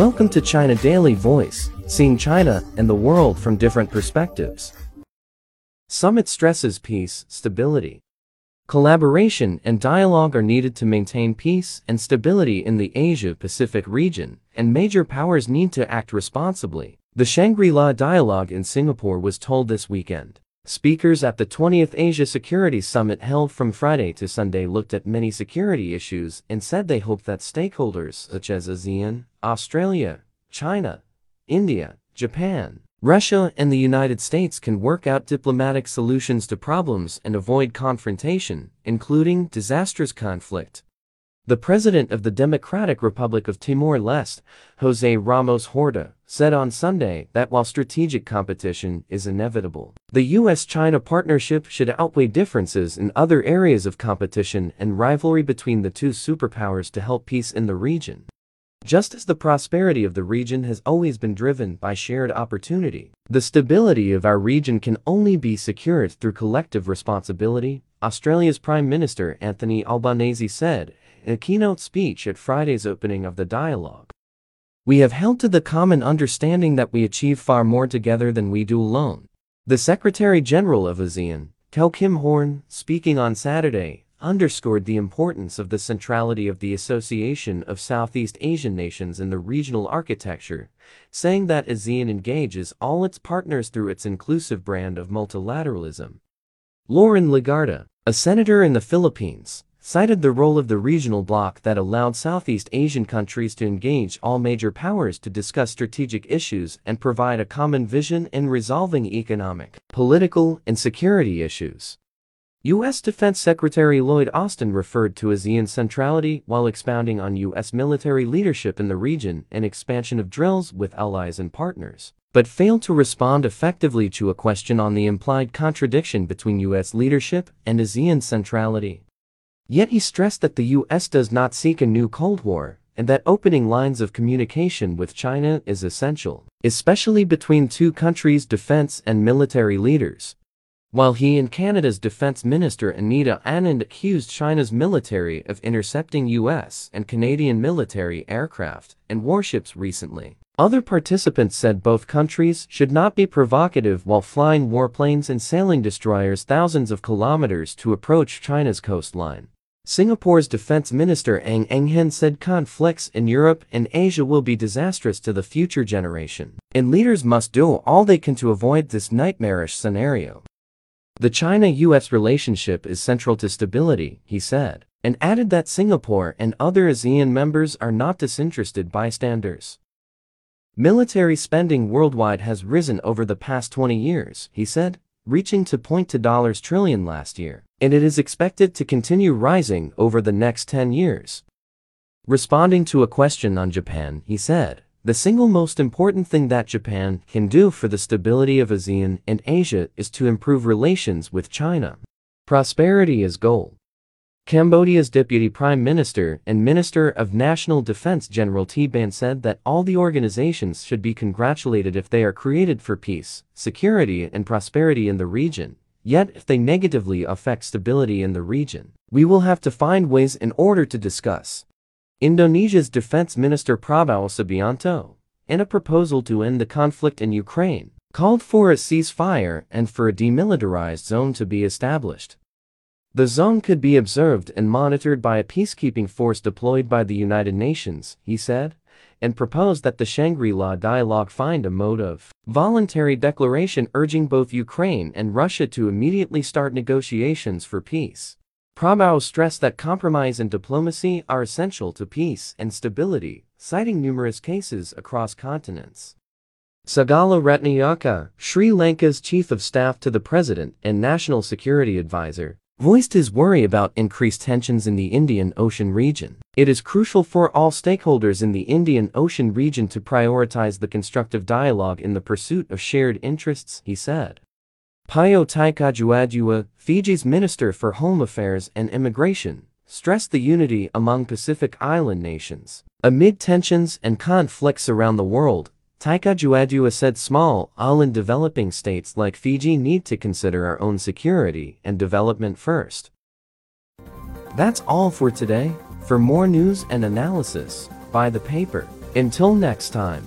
Welcome to China Daily Voice, seeing China and the world from different perspectives. Summit stresses peace, stability. Collaboration and dialogue are needed to maintain peace and stability in the Asia-Pacific region, and major powers need to act responsibly. The Shangri-La Dialogue in Singapore was told this weekend. Speakers at the 20th Asia Security Summit held from Friday to Sunday looked at many security issues and said they hope that stakeholders such as ASEAN, Australia, China, India, Japan, Russia and the United States can work out diplomatic solutions to problems and avoid confrontation, including disastrous conflict. The president of the Democratic Republic of Timor-Leste, Jose Ramos Horta, said on Sunday that while strategic competition is inevitable, the U.S.-China partnership should outweigh differences in other areas of competition and rivalry between the two superpowers to help peace in the region. Just as the prosperity of the region has always been driven by shared opportunity, the stability of our region can only be secured through collective responsibility, Australia's Prime Minister Anthony Albanese said in a keynote speech at Friday's opening of the dialogue. We have held to the common understanding that we achieve far more together than we do alone. The Secretary General of ASEAN, Kao Kim Hourn, speaking on Saturday, underscored the importance of the centrality of the Association of Southeast Asian Nations in the regional architecture, saying that ASEAN engages all its partners through its inclusive brand of multilateralism. Loren Legarda, a senator in the Philippines, cited the role of the regional bloc that allowed Southeast Asian countries to engage all major powers to discuss strategic issues and provide a common vision in resolving economic, political, and security issues. U.S. Defense Secretary Lloyd Austin referred to ASEAN centrality while expounding on U.S. military leadership in the region and expansion of drills with allies and partners, but failed to respond effectively to a question on the implied contradiction between U.S. leadership and ASEAN centrality. Yet he stressed that the U.S. does not seek a new Cold War and that opening lines of communication with China is essential, especially between two countries' defense and military leaders. While he and Canada's Defense Minister Anita Anand accused China's military of intercepting U.S. and Canadian military aircraft and warships recently. Other participants said both countries should not be provocative while flying warplanes and sailing destroyers thousands of kilometers to approach China's coastline. Singapore's defense minister Ng Eng Hen said conflicts in Europe and Asia will be disastrous to the future generation, and leaders must do all they can to avoid this nightmarish scenario. The China-US relationship is central to stability, he said, and added that Singapore and other ASEAN members are not disinterested bystanders. Military spending worldwide has risen over the past 20 years, he said, reaching to point to dollars trillion last year, and it is expected to continue rising over the next 10 years. Responding to a question on Japan, he said, the single most important thing that Japan can do for the stability of ASEAN and Asia is to improve relations with China. Prosperity is goal. Cambodia's Deputy Prime Minister and Minister of National Defense General Tea Banh said that all the organizations should be congratulated if they are created for peace, security and prosperity in the region. Yet if they negatively affect stability in the region, we will have to find ways in order to discuss. Indonesia's Defense Minister Prabowo Subianto, in a proposal to end the conflict in Ukraine, called for a ceasefire and for a demilitarized zone to be established. The zone could be observed and monitored by a peacekeeping force deployed by the United Nations, he said, and proposed that the Shangri-La dialogue find a mode of voluntary declaration urging both Ukraine and Russia to immediately start negotiations for peace. Prabowo stressed that compromise and diplomacy are essential to peace and stability, citing numerous cases across continents. Sagala Ratnayake, Sri Lanka's chief of staff to the president and national security advisor, voiced his worry about increased tensions in the Indian Ocean region. It is crucial for all stakeholders in the Indian Ocean region to prioritize the constructive dialogue in the pursuit of shared interests, he said. Pio Tikoduadua, Fiji's Minister for Home Affairs and Immigration, stressed the unity among Pacific Island nations. Amid tensions and conflicts around the world, Tikoduadua said small island developing states like Fiji need to consider our own security and development first. That's all for today. For more news and analysis, buy the paper. Until next time.